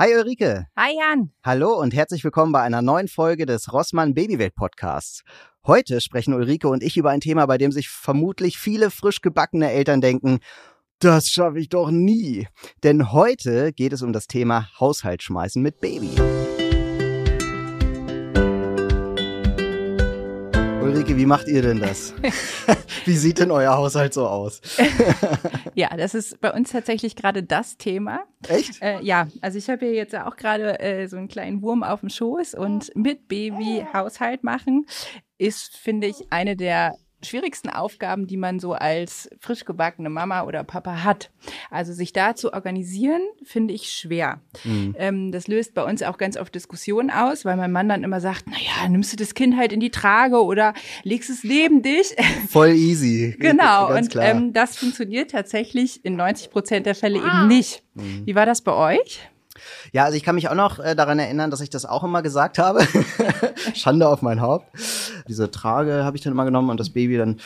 Hi Ulrike. Hi Jan. Hallo und herzlich willkommen bei einer neuen Folge des Rossmann Babywelt Podcasts. Heute sprechen Ulrike und ich über ein Thema, bei dem sich vermutlich viele frisch gebackene Eltern denken, das schaffe ich doch nie. Denn heute geht es um das Thema Haushalt schmeißen mit Baby. Ulrike, wie macht ihr denn das? wie sieht denn euer Haushalt so aus? ja, das ist bei uns tatsächlich gerade das Thema. Echt? Äh, ja, also ich habe hier jetzt auch gerade äh, so einen kleinen Wurm auf dem Schoß und mit Baby Haushalt machen ist, finde ich, eine der schwierigsten Aufgaben, die man so als frisch gebackene Mama oder Papa hat. Also sich da zu organisieren, finde ich schwer. Mhm. Ähm, das löst bei uns auch ganz oft Diskussionen aus, weil mein Mann dann immer sagt, na ja, nimmst du das Kind halt in die Trage oder legst es neben dich. Voll easy. genau. Und ähm, das funktioniert tatsächlich in 90 Prozent der Fälle eben nicht. Mhm. Wie war das bei euch? Ja, also ich kann mich auch noch äh, daran erinnern, dass ich das auch immer gesagt habe. Schande auf mein Haupt. Diese Trage habe ich dann immer genommen und das Baby dann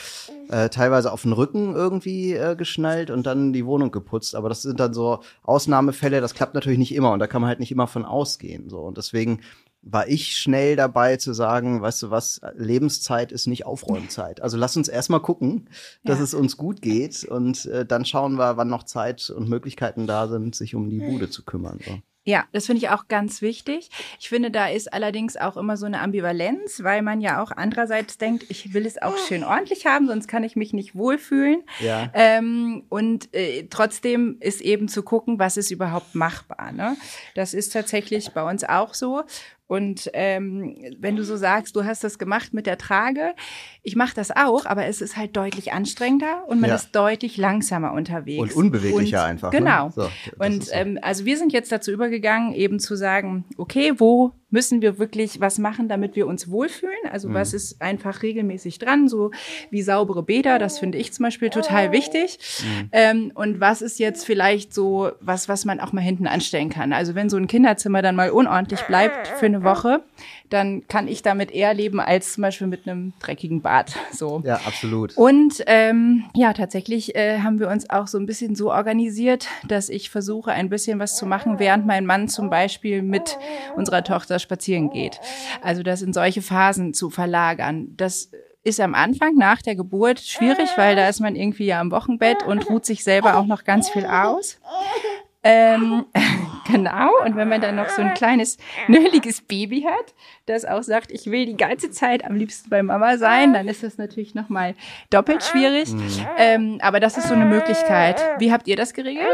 äh, teilweise auf den Rücken irgendwie äh, geschnallt und dann die Wohnung geputzt. Aber das sind dann so Ausnahmefälle, das klappt natürlich nicht immer und da kann man halt nicht immer von ausgehen. So. Und deswegen war ich schnell dabei zu sagen, weißt du was, Lebenszeit ist nicht Aufräumzeit. Also lass uns erstmal gucken, dass ja. es uns gut geht und äh, dann schauen wir, wann noch Zeit und Möglichkeiten da sind, sich um die Bude zu kümmern. So. Ja, das finde ich auch ganz wichtig. Ich finde, da ist allerdings auch immer so eine Ambivalenz, weil man ja auch andererseits denkt, ich will es auch schön ordentlich haben, sonst kann ich mich nicht wohlfühlen. Ja. Ähm, und äh, trotzdem ist eben zu gucken, was ist überhaupt machbar. Ne? Das ist tatsächlich bei uns auch so. Und ähm, wenn du so sagst, du hast das gemacht mit der Trage, ich mache das auch, aber es ist halt deutlich anstrengender und man ja. ist deutlich langsamer unterwegs. Und unbeweglicher und, einfach. Ne? Genau. Ne? So, und so. ähm, also wir sind jetzt dazu übergegangen, eben zu sagen, okay, wo müssen wir wirklich was machen, damit wir uns wohlfühlen? Also mhm. was ist einfach regelmäßig dran, so wie saubere Bäder, das finde ich zum Beispiel total wichtig. Mhm. Ähm, und was ist jetzt vielleicht so was, was man auch mal hinten anstellen kann? Also wenn so ein Kinderzimmer dann mal unordentlich bleibt für eine Woche, dann kann ich damit eher leben als zum Beispiel mit einem dreckigen Bad. So. Ja, absolut. Und ähm, ja, tatsächlich äh, haben wir uns auch so ein bisschen so organisiert, dass ich versuche, ein bisschen was zu machen, während mein Mann zum Beispiel mit unserer Tochter spazieren geht. Also das in solche Phasen zu verlagern. Das ist am Anfang nach der Geburt schwierig, weil da ist man irgendwie ja am Wochenbett und ruht sich selber auch noch ganz viel aus. Ähm, genau. Und wenn man dann noch so ein kleines, nöliges Baby hat, das auch sagt, ich will die ganze Zeit am liebsten bei Mama sein, dann ist das natürlich nochmal doppelt schwierig. Mhm. Ähm, aber das ist so eine Möglichkeit. Wie habt ihr das geregelt?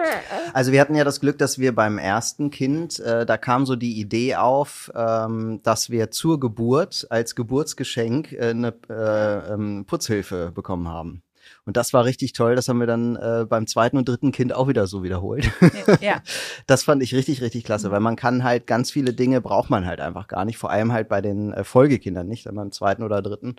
Also wir hatten ja das Glück, dass wir beim ersten Kind, äh, da kam so die Idee auf, ähm, dass wir zur Geburt als Geburtsgeschenk äh, eine äh, ähm, Putzhilfe bekommen haben. Und das war richtig toll. Das haben wir dann äh, beim zweiten und dritten Kind auch wieder so wiederholt. Ja. Das fand ich richtig, richtig klasse, mhm. weil man kann halt ganz viele Dinge braucht man halt einfach gar nicht. Vor allem halt bei den äh, Folgekindern nicht, beim zweiten oder dritten.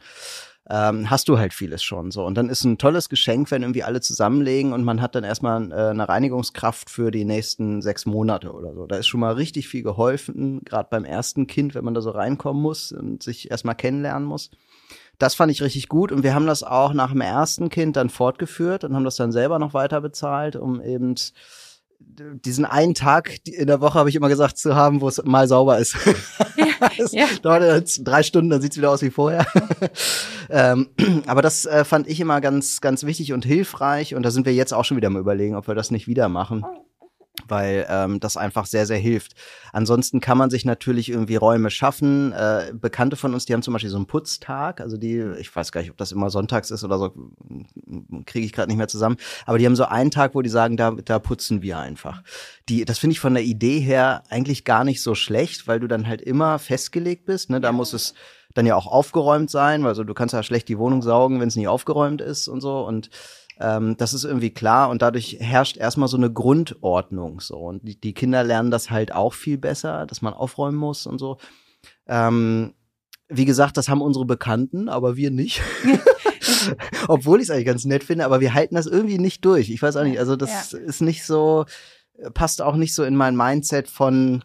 Ähm, hast du halt vieles schon so. Und dann ist ein tolles Geschenk, wenn irgendwie alle zusammenlegen und man hat dann erstmal äh, eine Reinigungskraft für die nächsten sechs Monate oder so. Da ist schon mal richtig viel geholfen, gerade beim ersten Kind, wenn man da so reinkommen muss und sich erstmal kennenlernen muss das fand ich richtig gut und wir haben das auch nach dem ersten Kind dann fortgeführt und haben das dann selber noch weiter bezahlt, um eben diesen einen Tag in der Woche habe ich immer gesagt zu haben, wo es mal sauber ist. Ja, ja. Drei Stunden, dann sieht's wieder aus wie vorher. ähm, aber das äh, fand ich immer ganz, ganz wichtig und hilfreich und da sind wir jetzt auch schon wieder mal überlegen, ob wir das nicht wieder machen weil ähm, das einfach sehr, sehr hilft. Ansonsten kann man sich natürlich irgendwie Räume schaffen. Äh, Bekannte von uns, die haben zum Beispiel so einen Putztag, also die, ich weiß gar nicht, ob das immer sonntags ist oder so, kriege ich gerade nicht mehr zusammen, aber die haben so einen Tag, wo die sagen, da, da putzen wir einfach. Die, das finde ich von der Idee her eigentlich gar nicht so schlecht, weil du dann halt immer festgelegt bist. Ne? Da muss es dann ja auch aufgeräumt sein, also du kannst ja schlecht die Wohnung saugen, wenn es nicht aufgeräumt ist und so und ähm, das ist irgendwie klar und dadurch herrscht erstmal so eine Grundordnung so und die, die Kinder lernen das halt auch viel besser, dass man aufräumen muss und so. Ähm, wie gesagt, das haben unsere Bekannten, aber wir nicht. Obwohl ich es eigentlich ganz nett finde, aber wir halten das irgendwie nicht durch. Ich weiß auch nicht, also das ja. ist nicht so, passt auch nicht so in mein Mindset von,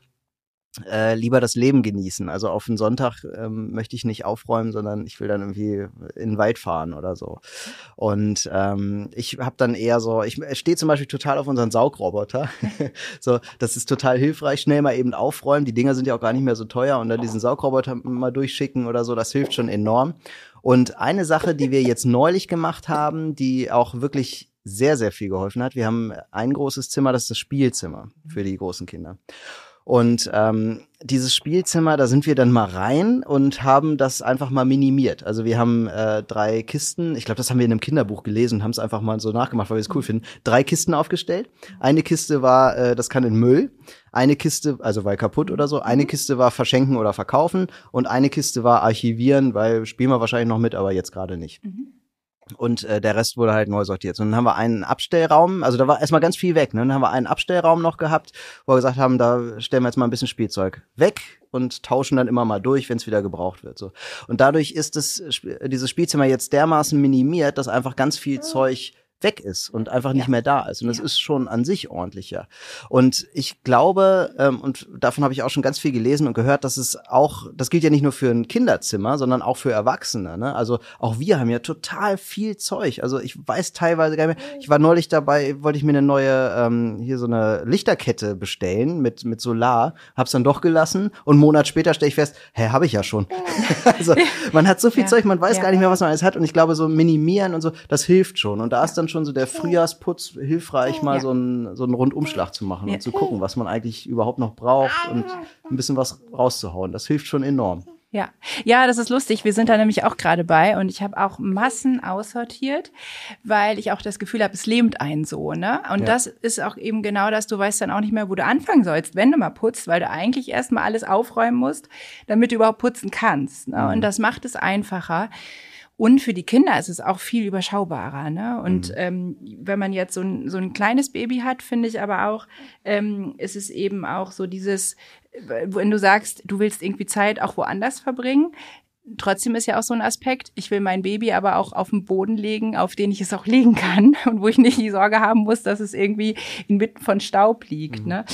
äh, lieber das Leben genießen. Also auf einen Sonntag ähm, möchte ich nicht aufräumen, sondern ich will dann irgendwie in den Wald fahren oder so. Und ähm, ich habe dann eher so, ich stehe zum Beispiel total auf unseren Saugroboter. so, das ist total hilfreich, schnell mal eben aufräumen. Die Dinger sind ja auch gar nicht mehr so teuer und dann diesen Saugroboter mal durchschicken oder so, das hilft schon enorm. Und eine Sache, die wir jetzt neulich gemacht haben, die auch wirklich sehr, sehr viel geholfen hat. Wir haben ein großes Zimmer, das ist das Spielzimmer für die großen Kinder. Und ähm, dieses Spielzimmer, da sind wir dann mal rein und haben das einfach mal minimiert. Also wir haben äh, drei Kisten, ich glaube, das haben wir in einem Kinderbuch gelesen, haben es einfach mal so nachgemacht, weil wir es cool finden. Drei Kisten aufgestellt. Eine Kiste war, äh, das kann in Müll. Eine Kiste, also weil kaputt oder so. Eine Kiste war verschenken oder verkaufen und eine Kiste war archivieren, weil spielen wir wahrscheinlich noch mit, aber jetzt gerade nicht. Mhm und äh, der Rest wurde halt neu sortiert. Und dann haben wir einen Abstellraum, also da war erstmal ganz viel weg. Ne? Dann haben wir einen Abstellraum noch gehabt, wo wir gesagt haben, da stellen wir jetzt mal ein bisschen Spielzeug weg und tauschen dann immer mal durch, wenn es wieder gebraucht wird. So. Und dadurch ist es, dieses Spielzimmer jetzt dermaßen minimiert, dass einfach ganz viel Zeug weg ist und einfach nicht ja. mehr da ist. Und das ja. ist schon an sich ordentlicher. Und ich glaube, ähm, und davon habe ich auch schon ganz viel gelesen und gehört, dass es auch, das gilt ja nicht nur für ein Kinderzimmer, sondern auch für Erwachsene. Ne? Also auch wir haben ja total viel Zeug. Also ich weiß teilweise gar nicht mehr. Ich war neulich dabei, wollte ich mir eine neue, ähm, hier so eine Lichterkette bestellen mit, mit Solar, hab's dann doch gelassen und einen Monat später stelle ich fest, hä, habe ich ja schon. also man hat so viel ja. Zeug, man weiß gar nicht mehr, was man alles hat. Und ich glaube, so minimieren und so, das hilft schon. Und da ist dann dann schon so der Frühjahrsputz hilfreich, mal ja. so einen so einen Rundumschlag zu machen ja. und zu gucken, was man eigentlich überhaupt noch braucht und ein bisschen was rauszuhauen. Das hilft schon enorm. Ja, ja, das ist lustig. Wir sind da nämlich auch gerade bei und ich habe auch Massen aussortiert, weil ich auch das Gefühl habe, es lähmt einen so, ne? Und ja. das ist auch eben genau das, du weißt dann auch nicht mehr, wo du anfangen sollst, wenn du mal putzt, weil du eigentlich erstmal alles aufräumen musst, damit du überhaupt putzen kannst. Ne? Mhm. Und das macht es einfacher. Und für die Kinder ist es auch viel überschaubarer. Ne? Und mhm. ähm, wenn man jetzt so ein, so ein kleines Baby hat, finde ich aber auch, ähm, ist es eben auch so dieses, wenn du sagst, du willst irgendwie Zeit auch woanders verbringen, Trotzdem ist ja auch so ein Aspekt, ich will mein Baby aber auch auf den Boden legen, auf den ich es auch legen kann und wo ich nicht die Sorge haben muss, dass es irgendwie inmitten von Staub liegt. Mhm. Ne?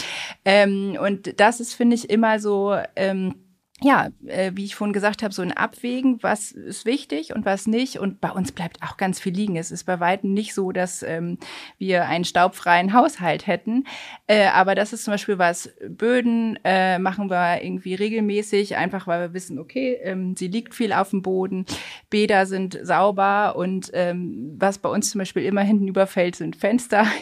Ähm, und das ist, finde ich, immer so. Ähm, ja, äh, wie ich vorhin gesagt habe, so ein Abwägen, was ist wichtig und was nicht. Und bei uns bleibt auch ganz viel liegen. Es ist bei weitem nicht so, dass ähm, wir einen staubfreien Haushalt hätten. Äh, aber das ist zum Beispiel was, Böden äh, machen wir irgendwie regelmäßig, einfach weil wir wissen, okay, ähm, sie liegt viel auf dem Boden, Bäder sind sauber und ähm, was bei uns zum Beispiel immer hinten überfällt, sind Fenster.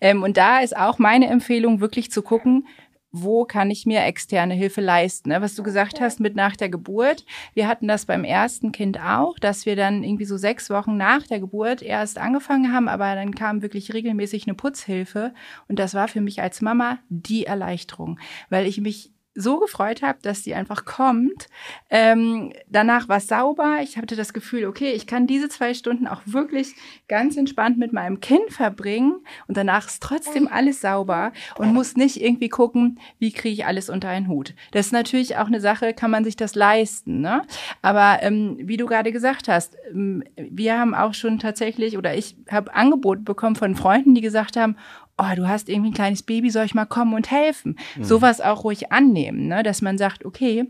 Ähm, und da ist auch meine Empfehlung, wirklich zu gucken, wo kann ich mir externe Hilfe leisten? Ne? Was du gesagt hast mit nach der Geburt. Wir hatten das beim ersten Kind auch, dass wir dann irgendwie so sechs Wochen nach der Geburt erst angefangen haben, aber dann kam wirklich regelmäßig eine Putzhilfe. Und das war für mich als Mama die Erleichterung, weil ich mich so gefreut habe, dass die einfach kommt. Ähm, danach war es sauber. Ich hatte das Gefühl, okay, ich kann diese zwei Stunden auch wirklich ganz entspannt mit meinem Kind verbringen und danach ist trotzdem alles sauber und muss nicht irgendwie gucken, wie kriege ich alles unter einen Hut. Das ist natürlich auch eine Sache, kann man sich das leisten. Ne? Aber ähm, wie du gerade gesagt hast, ähm, wir haben auch schon tatsächlich oder ich habe Angebote bekommen von Freunden, die gesagt haben, oh, du hast irgendwie ein kleines Baby, soll ich mal kommen und helfen? Mhm. Sowas auch ruhig annehmen, ne? dass man sagt, okay,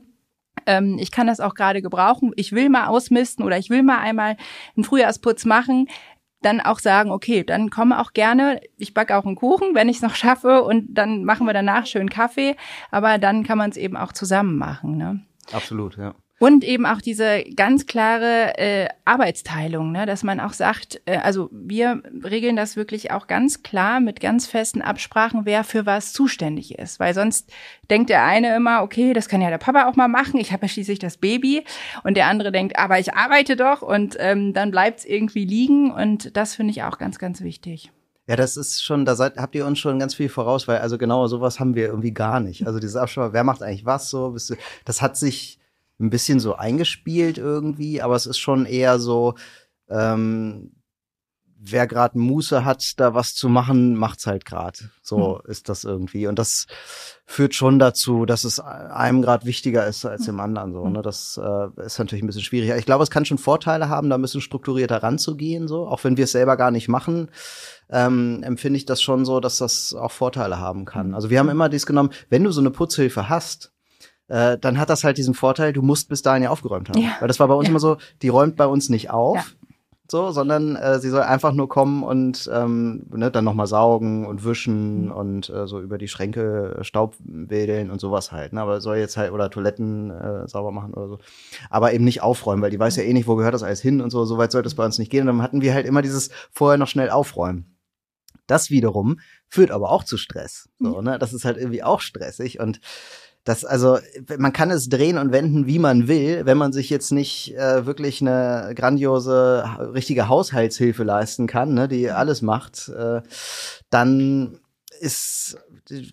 ähm, ich kann das auch gerade gebrauchen, ich will mal ausmisten oder ich will mal einmal einen Frühjahrsputz machen, dann auch sagen, okay, dann komme auch gerne, ich backe auch einen Kuchen, wenn ich es noch schaffe und dann machen wir danach schön Kaffee, aber dann kann man es eben auch zusammen machen. Ne? Absolut, ja. Und eben auch diese ganz klare äh, Arbeitsteilung, ne? dass man auch sagt, äh, also wir regeln das wirklich auch ganz klar mit ganz festen Absprachen, wer für was zuständig ist. Weil sonst denkt der eine immer, okay, das kann ja der Papa auch mal machen, ich habe ja schließlich das Baby. Und der andere denkt, aber ich arbeite doch und ähm, dann bleibt es irgendwie liegen. Und das finde ich auch ganz, ganz wichtig. Ja, das ist schon, da seid, habt ihr uns schon ganz viel voraus, weil also genau sowas haben wir irgendwie gar nicht. Also dieses Absprache, wer macht eigentlich was so, das hat sich ein bisschen so eingespielt irgendwie, aber es ist schon eher so, ähm, wer gerade Muße hat, da was zu machen, macht's halt gerade. So hm. ist das irgendwie. Und das führt schon dazu, dass es einem gerade wichtiger ist als dem anderen. So, ne? Das äh, ist natürlich ein bisschen schwieriger. Ich glaube, es kann schon Vorteile haben, da ein bisschen strukturierter ranzugehen, so, auch wenn wir es selber gar nicht machen. Ähm, empfinde ich das schon so, dass das auch Vorteile haben kann. Also wir haben immer dies genommen, wenn du so eine Putzhilfe hast, äh, dann hat das halt diesen Vorteil, du musst bis dahin ja aufgeräumt haben. Ja. Weil das war bei uns Ja. immer so, die räumt bei uns nicht auf. Ja. So, sondern äh, sie soll einfach nur kommen und ähm, ne, dann nochmal saugen und wischen Mhm. und äh, so über die Schränke äh, Staub wedeln und sowas halt. Ne? Aber soll jetzt halt oder Toiletten äh, sauber machen oder so. Aber eben nicht aufräumen, weil die weiß ja eh nicht, wo gehört das alles hin und so. So weit sollte es bei uns nicht gehen. Und dann hatten wir halt immer dieses vorher noch schnell aufräumen. Das wiederum führt aber auch zu Stress. So, ne? Das ist halt irgendwie auch stressig und das, also, man kann es drehen und wenden, wie man will, wenn man sich jetzt nicht äh, wirklich eine grandiose, richtige Haushaltshilfe leisten kann, ne, die alles macht, äh, dann ist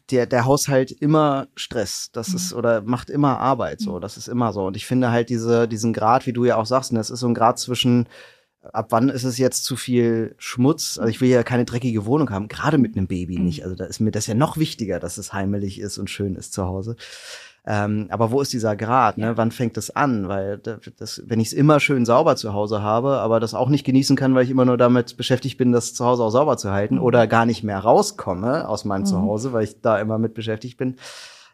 der, der Haushalt immer Stress. Das ist, oder macht immer Arbeit so. Das ist immer so. Und ich finde halt diese, diesen Grad, wie du ja auch sagst, ne, das ist so ein Grad zwischen, ab wann ist es jetzt zu viel Schmutz? Also ich will ja keine dreckige Wohnung haben, gerade mit einem Baby nicht. Also da ist mir das ja noch wichtiger, dass es heimelig ist und schön ist zu Hause. Ähm, aber wo ist dieser Grad? Ne? Wann fängt es an? Weil da- das, wenn ich es immer schön sauber zu Hause habe, aber das auch nicht genießen kann, weil ich immer nur damit beschäftigt bin, das zu Hause auch sauber zu halten oder gar nicht mehr rauskomme aus meinem Zuhause, weil ich da immer mit beschäftigt bin,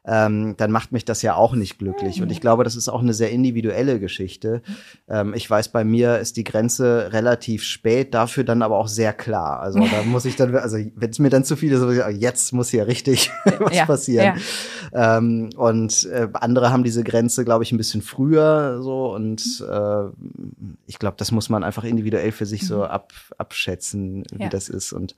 ähm, dann macht mich das ja auch nicht glücklich. Und ich glaube, das ist auch eine sehr individuelle Geschichte. Ähm, ich weiß, bei mir ist die Grenze relativ spät, dafür dann aber auch sehr klar. Also da muss ich dann, also wenn es mir dann zu viel ist, jetzt muss hier richtig was Ja, passieren. Ähm, und äh, andere haben diese Grenze, glaube ich, ein bisschen früher so. Und äh, ich glaube, das muss man einfach individuell für sich so ab, abschätzen, wie Ja. das ist. Und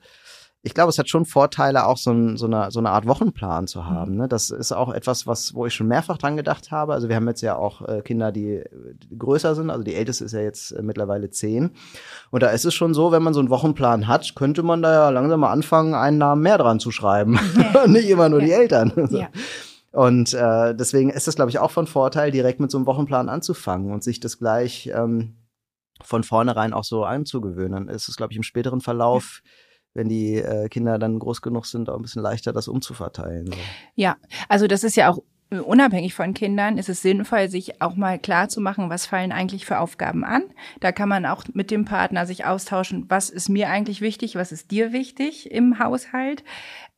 ich glaube, es hat schon Vorteile, auch so, ein, so, eine, so eine Art Wochenplan zu haben. Ne? Das ist auch etwas, was, wo ich schon mehrfach dran gedacht habe. Also wir haben jetzt ja auch äh, Kinder, die, die größer sind. Also die älteste ist ja jetzt äh, mittlerweile zehn. Und da ist es schon so, wenn man so einen Wochenplan hat, könnte man da ja langsam mal anfangen, einen Namen mehr dran zu schreiben. Und nicht immer nur die Eltern. So. Ja. Und äh, deswegen ist das, glaube ich, auch von Vorteil, direkt mit so einem Wochenplan anzufangen und sich das gleich ähm, von vornherein auch so anzugewöhnen. Dann ist es, glaube ich, im späteren Verlauf, wenn die äh, Kinder dann groß genug sind, auch ein bisschen leichter, das umzuverteilen. So. Ja, also das ist ja auch unabhängig von Kindern, ist es sinnvoll, sich auch mal klar zu machen, was fallen eigentlich für Aufgaben an. Da kann man auch mit dem Partner sich austauschen, was ist mir eigentlich wichtig, was ist dir wichtig im Haushalt.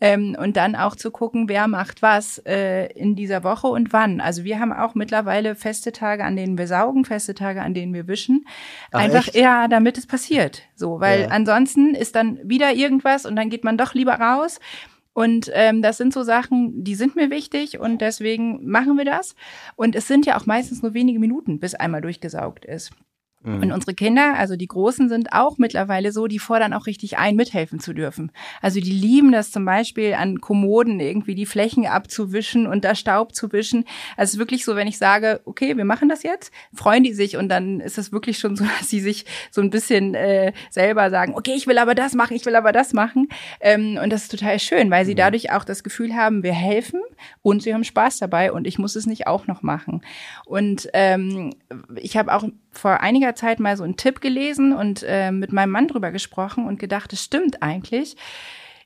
Ähm, und dann auch zu gucken, wer macht was äh, in dieser Woche und wann. Also wir haben auch mittlerweile feste Tage, an denen wir saugen, feste Tage, an denen wir wischen. Ach, Einfach, echt? ja, damit es passiert. So, weil Ja. ansonsten ist dann wieder irgendwas und dann geht man doch lieber raus. Und ähm, das sind so Sachen, die sind mir wichtig und deswegen machen wir das. Und es sind ja auch meistens nur wenige Minuten, bis einmal durchgesaugt ist. Mhm. Und unsere Kinder, also die Großen, sind auch mittlerweile so, die fordern auch richtig ein, mithelfen zu dürfen. Also die lieben das zum Beispiel an Kommoden irgendwie die Flächen abzuwischen und da Staub zu wischen. Also es ist wirklich so, wenn ich sage, okay, wir machen das jetzt, freuen die sich und dann ist es wirklich schon so, dass sie sich so ein bisschen äh, selber sagen, okay, ich will aber das machen, ich will aber das machen. Ähm, und das ist total schön, weil sie dadurch auch das Gefühl haben, wir helfen und sie haben Spaß dabei und ich muss es nicht auch noch machen. Und ähm, ich habe auch vor einiger Zeit mal so einen Tipp gelesen und äh, mit meinem Mann drüber gesprochen und gedacht, es stimmt eigentlich.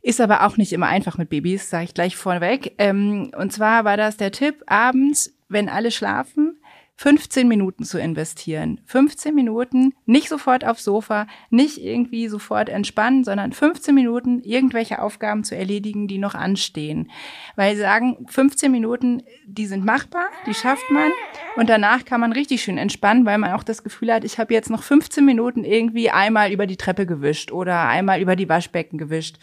Ist aber auch nicht immer einfach mit Babys, sage ich gleich vorweg. Ähm, und zwar war das der Tipp, abends, wenn alle schlafen, 15 Minuten zu investieren. 15 Minuten, nicht sofort aufs Sofa, nicht irgendwie sofort entspannen, sondern 15 Minuten irgendwelche Aufgaben zu erledigen, die noch anstehen. Weil sie sagen, 15 Minuten, die sind machbar, die schafft man und danach kann man richtig schön entspannen, weil man auch das Gefühl hat, ich habe jetzt noch 15 Minuten irgendwie einmal über die Treppe gewischt oder einmal über die Waschbecken gewischt.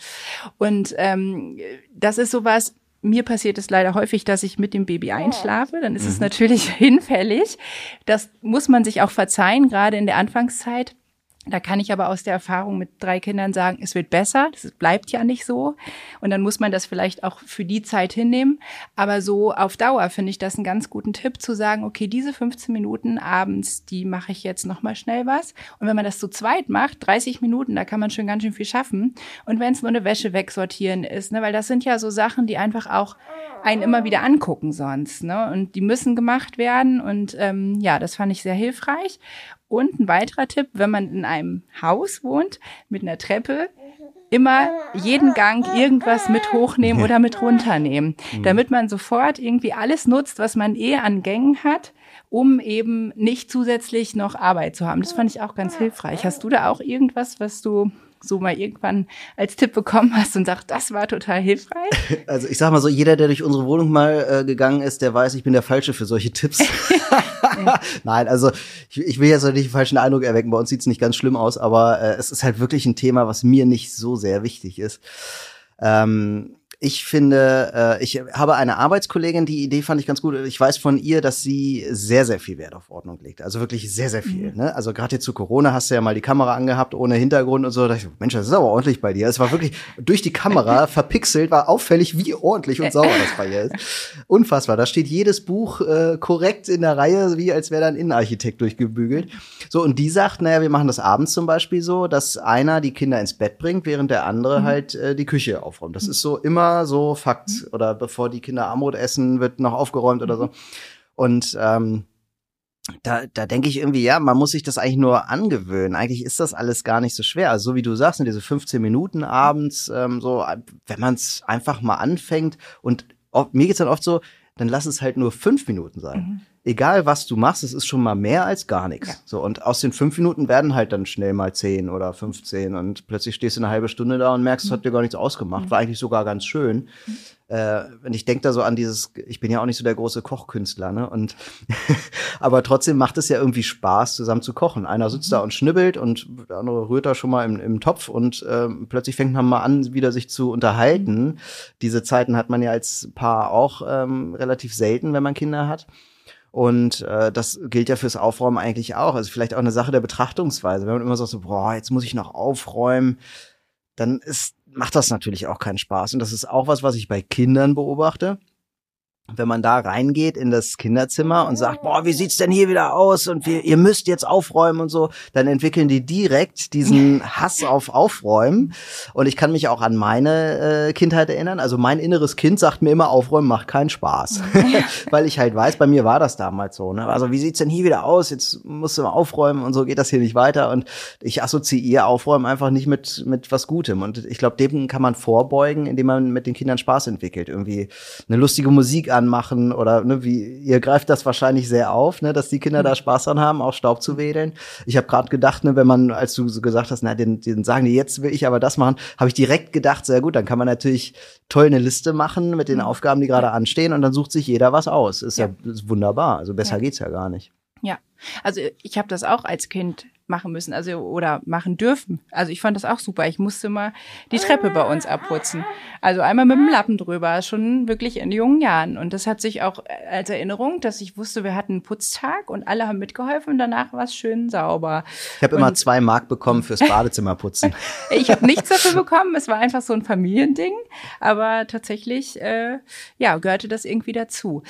Und ähm, das ist sowas, mir passiert es leider häufig, dass ich mit dem Baby einschlafe. Dann ist es natürlich hinfällig. Das muss man sich auch verzeihen, gerade in der Anfangszeit. Da kann ich aber aus der Erfahrung mit drei Kindern sagen, es wird besser. Das bleibt ja nicht so. Und dann muss man das vielleicht auch für die Zeit hinnehmen. Aber so auf Dauer finde ich das einen ganz guten Tipp zu sagen, okay, diese 15 Minuten abends, die mache ich jetzt nochmal schnell was. Und wenn man das zu zweit macht, 30 Minuten, da kann man schon ganz schön viel schaffen. Und wenn es nur eine Wäsche wegsortieren ist, ne, weil das sind ja so Sachen, die einfach auch einen immer wieder angucken sonst. Ne? Und die müssen gemacht werden. Und ähm, ja, das fand ich sehr hilfreich. Und ein weiterer Tipp, wenn man in einem Haus wohnt mit einer Treppe, immer jeden Gang irgendwas mit hochnehmen oder mit runternehmen, damit man sofort irgendwie alles nutzt, was man eh an Gängen hat, um eben nicht zusätzlich noch Arbeit zu haben. Das fand ich auch ganz hilfreich. Hast du da auch irgendwas, was du so mal irgendwann als Tipp bekommen hast und sagst, das war total hilfreich? Also ich sag mal so, jeder, der durch unsere Wohnung mal äh, gegangen ist, der weiß, ich bin der Falsche für solche Tipps. Nein, also ich, ich will jetzt nicht den falschen Eindruck erwecken. Bei uns sieht's nicht ganz schlimm aus, aber äh, es ist halt wirklich ein Thema, was mir nicht so sehr wichtig ist. Ähm, ich finde, äh, ich habe eine Arbeitskollegin, die Idee fand ich ganz gut. Ich weiß von ihr, dass sie sehr, sehr viel Wert auf Ordnung legt. Also wirklich sehr, sehr viel. Mhm. Ne? Also gerade jetzt zu Corona hast du ja mal die Kamera angehabt ohne Hintergrund und so. Da dachte ich, Mensch, das ist aber ordentlich bei dir. Es war wirklich durch die Kamera verpixelt, war auffällig, wie ordentlich und sauber das bei ihr ist. Unfassbar. Da steht jedes Buch äh, korrekt in der Reihe, wie als wäre da ein Innenarchitekt durchgebügelt. So, und die sagt, naja, wir machen das abends zum Beispiel so, dass einer die Kinder ins Bett bringt, während der andere mhm. halt äh, die Küche aufräumt. Das ist so immer so Fakt. Mhm. Oder bevor die Kinder Armut essen, wird noch aufgeräumt oder so. Mhm. Und ähm, da, da denke ich irgendwie, ja, man muss sich das eigentlich nur angewöhnen. Eigentlich ist das alles gar nicht so schwer. Also so wie du sagst, in diese 15 Minuten abends, ähm, so, wenn man es einfach mal anfängt und oft, mir geht's dann oft so, dann lass es halt nur fünf Minuten sein. Mhm. Egal was du machst, es ist schon mal mehr als gar nichts. Ja. So, und aus den fünf Minuten werden halt dann schnell mal zehn oder 15 und plötzlich stehst du eine halbe Stunde da und merkst, es hat dir gar nichts ausgemacht. Mhm. War eigentlich sogar ganz schön. Mhm. Äh, und ich denke da so an dieses, ich bin ja auch nicht so der große Kochkünstler, ne? Und aber trotzdem macht es ja irgendwie Spaß, zusammen zu kochen. Einer sitzt mhm. da und schnibbelt und der andere rührt da schon mal im, im Topf und äh, plötzlich fängt man mal an, wieder sich zu unterhalten. Mhm. Diese Zeiten hat man ja als Paar auch ähm, relativ selten, wenn man Kinder hat. Und äh, das gilt ja fürs Aufräumen eigentlich auch. Also vielleicht auch eine Sache der Betrachtungsweise. Wenn man immer sagt so, boah, jetzt muss ich noch aufräumen, dann ist, macht das natürlich auch keinen Spaß. Und das ist auch was, was ich bei Kindern beobachte wenn man da reingeht in das Kinderzimmer und sagt, boah, wie sieht's denn hier wieder aus und wir, ihr müsst jetzt aufräumen und so, dann entwickeln die direkt diesen Hass auf Aufräumen. Und ich kann mich auch an meine äh, Kindheit erinnern. Also mein inneres Kind sagt mir immer, aufräumen macht keinen Spaß. Weil ich halt weiß, bei mir war das damals so. Ne? Also wie sieht's denn hier wieder aus? Jetzt musst du mal aufräumen und so geht das hier nicht weiter. Und ich assoziiere Aufräumen einfach nicht mit, mit was Gutem. Und ich glaube, dem kann man vorbeugen, indem man mit den Kindern Spaß entwickelt. Irgendwie eine lustige Musik anmachen oder ne, wie ihr greift das wahrscheinlich sehr auf, ne, dass die Kinder da mhm. Spaß dran haben, auch Staub zu wedeln. Ich habe gerade gedacht, ne, wenn man, als du so gesagt hast, na, den, den sagen die, jetzt will ich aber das machen, habe ich direkt gedacht, sehr gut, dann kann man natürlich toll eine Liste machen mit den mhm. Aufgaben, die gerade anstehen und dann sucht sich jeder was aus. Ist ja, ja ist wunderbar. Also besser ja. geht's ja gar nicht. Ja, also ich habe das auch als Kind machen müssen, also oder machen dürfen. Also ich fand das auch super. Ich musste mal die Treppe bei uns abputzen. Also einmal mit dem Lappen drüber, schon wirklich in jungen Jahren. Und das hat sich auch als Erinnerung, dass ich wusste, wir hatten einen Putztag und alle haben mitgeholfen und danach war es schön sauber. Ich habe immer zwei Mark bekommen fürs Badezimmerputzen. ich habe nichts dafür bekommen. Es war einfach so ein Familiending. Aber tatsächlich, äh, ja, gehörte das irgendwie dazu.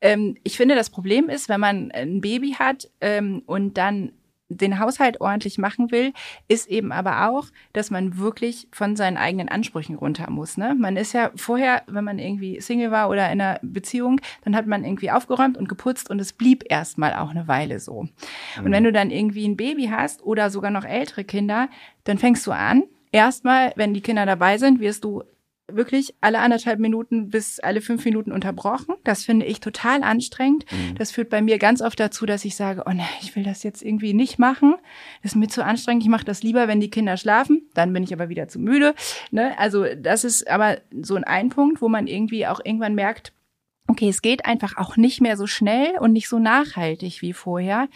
Ähm, ich finde, das Problem ist, wenn man ein Baby hat ähm, und dann den Haushalt ordentlich machen will, ist eben aber auch, dass man wirklich von seinen eigenen Ansprüchen runter muss. Ne? Man ist ja vorher, wenn man irgendwie Single war oder in einer Beziehung, dann hat man irgendwie aufgeräumt und geputzt und es blieb erstmal auch eine Weile so. Mhm. Und wenn du dann irgendwie ein Baby hast oder sogar noch ältere Kinder, dann fängst du an, erstmal, wenn die Kinder dabei sind, wirst du wirklich alle anderthalb Minuten bis alle fünf Minuten unterbrochen. Das finde ich total anstrengend. Mhm. Das führt bei mir ganz oft dazu, dass ich sage, oh ne, ich will das jetzt irgendwie nicht machen. Das ist mir zu anstrengend. Ich mache das lieber, wenn die Kinder schlafen. Dann bin ich aber wieder zu müde. Ne? Also das ist aber so ein Einpunkt, wo man irgendwie auch irgendwann merkt, okay, es geht einfach auch nicht mehr so schnell und nicht so nachhaltig wie vorher.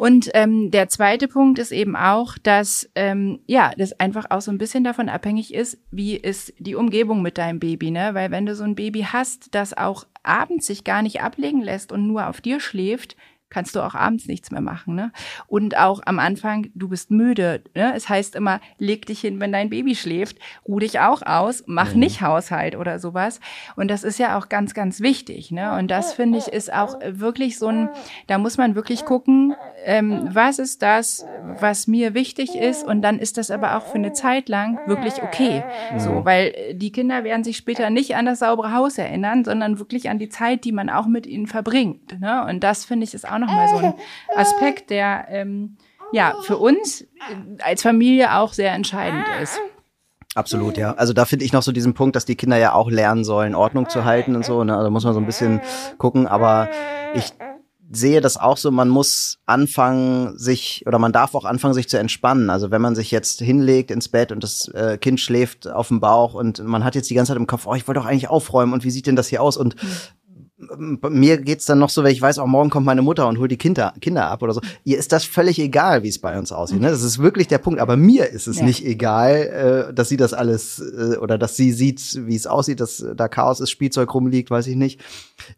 Und ähm, der zweite Punkt ist eben auch, dass ähm, ja, das einfach auch so ein bisschen davon abhängig ist, wie ist die Umgebung mit deinem Baby, ne? Weil wenn du so ein Baby hast, das auch abends sich gar nicht ablegen lässt und nur auf dir schläft, kannst du auch abends nichts mehr machen. Ne? Und auch am Anfang, du bist müde. Ne? Es heißt immer, leg dich hin, wenn dein Baby schläft, ruh dich auch aus, mach mhm. nicht Haushalt oder sowas. Und das ist ja auch ganz, ganz wichtig. Ne? Und das finde ich ist auch wirklich so ein, da muss man wirklich gucken, ähm, was ist das, was mir wichtig ist. Und dann ist das aber auch für eine Zeit lang wirklich okay. Mhm. So, weil die Kinder werden sich später nicht an das saubere Haus erinnern, sondern wirklich an die Zeit, die man auch mit ihnen verbringt. Ne? Und das finde ich ist auch nochmal so ein Aspekt, der ähm, ja für uns als Familie auch sehr entscheidend ist. Absolut, ja. Also da finde ich noch so diesen Punkt, dass die Kinder ja auch lernen sollen, Ordnung zu halten und so. Ne? Da muss man so ein bisschen gucken. Aber ich sehe das auch so, man muss anfangen, sich, oder man darf auch anfangen, sich zu entspannen. Also wenn man sich jetzt hinlegt ins Bett und das äh, Kind schläft auf dem Bauch und man hat jetzt die ganze Zeit im Kopf, oh, ich wollte doch eigentlich aufräumen und wie sieht denn das hier aus? Und mhm mir geht's dann noch so, wenn ich weiß, auch morgen kommt meine Mutter und holt die Kinder, Kinder ab oder so. Ihr ist das völlig egal, wie es bei uns aussieht. Ne? Das ist wirklich der Punkt. Aber mir ist es ja. nicht egal, äh, dass sie das alles äh, oder dass sie sieht, wie es aussieht, dass da Chaos ist, Spielzeug rumliegt, weiß ich nicht.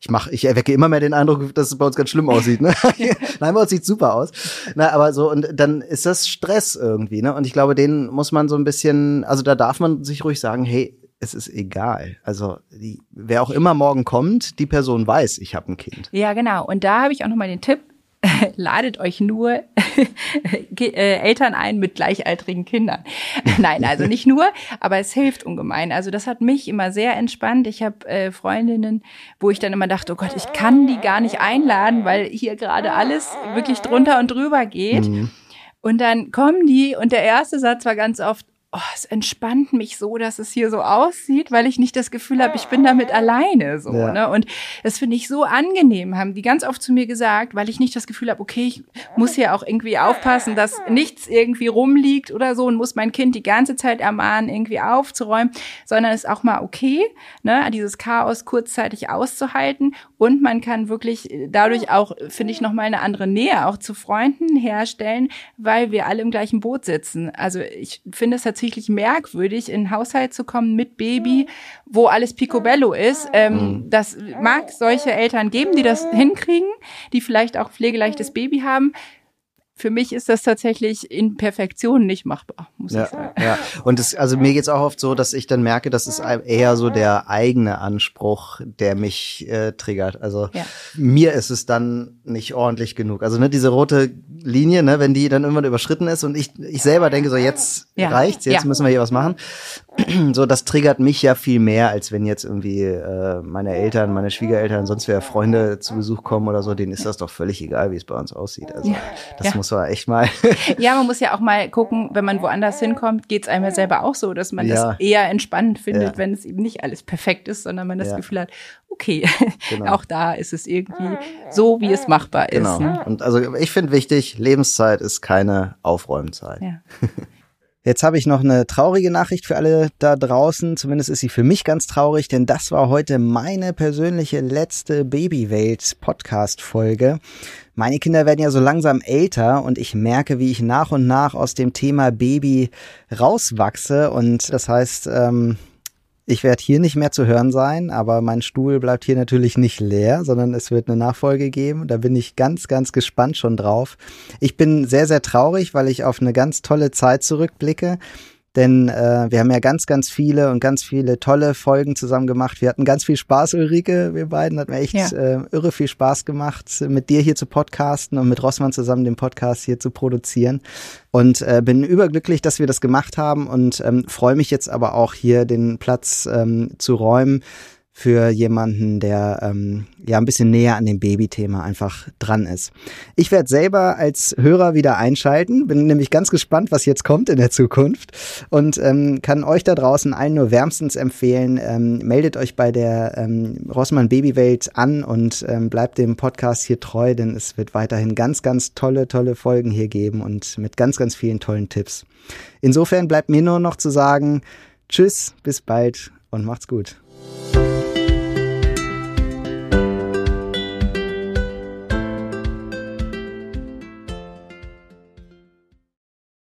Ich mach, ich erwecke immer mehr den Eindruck, dass es bei uns ganz schlimm aussieht. Ne? Nein, bei uns sieht super aus. Na, aber so und dann ist das Stress irgendwie. Ne? Und ich glaube, den muss man so ein bisschen, also da darf man sich ruhig sagen, hey, es ist egal. Also die, wer auch immer morgen kommt, die Person weiß, ich habe ein Kind. Ja, genau. Und da habe ich auch nochmal den Tipp, ladet euch nur äh, Eltern ein mit gleichaltrigen Kindern. Nein, also nicht nur, aber es hilft ungemein. Also das hat mich immer sehr entspannt. Ich habe äh, Freundinnen, wo ich dann immer dachte, oh Gott, ich kann die gar nicht einladen, weil hier gerade alles wirklich drunter und drüber geht. Mhm. Und dann kommen die und der erste Satz war ganz oft, oh, es entspannt mich so, dass es hier so aussieht, weil ich nicht das Gefühl habe, ich bin damit alleine so. Ja. Ne? Und das finde ich so angenehm, haben die ganz oft zu mir gesagt, weil ich nicht das Gefühl habe, okay, ich muss hier auch irgendwie aufpassen, dass nichts irgendwie rumliegt oder so und muss mein Kind die ganze Zeit ermahnen, irgendwie aufzuräumen, sondern es ist auch mal okay, ne, dieses Chaos kurzzeitig auszuhalten und man kann wirklich dadurch auch, finde ich, nochmal eine andere Nähe auch zu Freunden herstellen, weil wir alle im gleichen Boot sitzen. Also ich finde es tatsächlich tatsächlich merkwürdig, in einen Haushalt zu kommen mit Baby, wo alles picobello ist. Ähm, mhm. Das mag solche Eltern geben, die das hinkriegen, die vielleicht auch pflegeleichtes Baby haben für mich ist das tatsächlich in Perfektion nicht machbar, muss ja, ich sagen. Ja, und es, also mir geht's auch oft so, dass ich dann merke, das ist eher so der eigene Anspruch, der mich äh, triggert. Also ja. mir ist es dann nicht ordentlich genug. Also ne, diese rote Linie, ne, wenn die dann irgendwann überschritten ist und ich, ich selber denke so, jetzt ja. reicht's, jetzt müssen wir hier was machen. so, das triggert mich ja viel mehr, als wenn jetzt irgendwie äh, meine Eltern, meine Schwiegereltern, sonst wer Freunde zu Besuch kommen oder so, denen ist das doch völlig egal, wie es bei uns aussieht. Also das muss man echt mal. ja, man muss ja auch mal gucken, wenn man woanders hinkommt, geht's einem ja selber auch so, dass man ja. das eher entspannend findet, ja. wenn es eben nicht alles perfekt ist, sondern man das ja. Gefühl hat, okay, genau. auch da ist es irgendwie so, wie es machbar ist. Genau. Ne? Und also ich finde wichtig, Lebenszeit ist keine Aufräumzeit. Ja. Jetzt habe ich noch eine traurige Nachricht für alle da draußen. Zumindest ist sie für mich ganz traurig, denn das war heute meine persönliche letzte Babywelt Podcast Folge. Meine Kinder werden ja so langsam älter und ich merke, wie ich nach und nach aus dem Thema Baby rauswachse und das heißt, ähm, ich werde hier nicht mehr zu hören sein, aber mein Stuhl bleibt hier natürlich nicht leer, sondern es wird eine Nachfolge geben. Da bin ich ganz, ganz gespannt schon drauf. Ich bin sehr, sehr traurig, weil ich auf eine ganz tolle Zeit zurückblicke. Denn äh, wir haben ja ganz, ganz viele und ganz viele tolle Folgen zusammen gemacht. Wir hatten ganz viel Spaß, Ulrike, wir beiden. Hat mir echt ja. äh, irre viel Spaß gemacht, mit dir hier zu podcasten und mit Rossmann zusammen den Podcast hier zu produzieren. Und äh, bin überglücklich, dass wir das gemacht haben und ähm, freue mich jetzt aber auch hier den Platz ähm, zu räumen für jemanden, der ähm, ja ein bisschen näher an dem Babythema einfach dran ist. Ich werde selber als Hörer wieder einschalten, bin nämlich ganz gespannt, was jetzt kommt in der Zukunft und ähm, kann euch da draußen allen nur wärmstens empfehlen, ähm, meldet euch bei der ähm, Rossmann Babywelt an und ähm, bleibt dem Podcast hier treu, denn es wird weiterhin ganz, ganz tolle, tolle Folgen hier geben und mit ganz, ganz vielen tollen Tipps. Insofern bleibt mir nur noch zu sagen, tschüss, bis bald und macht's gut.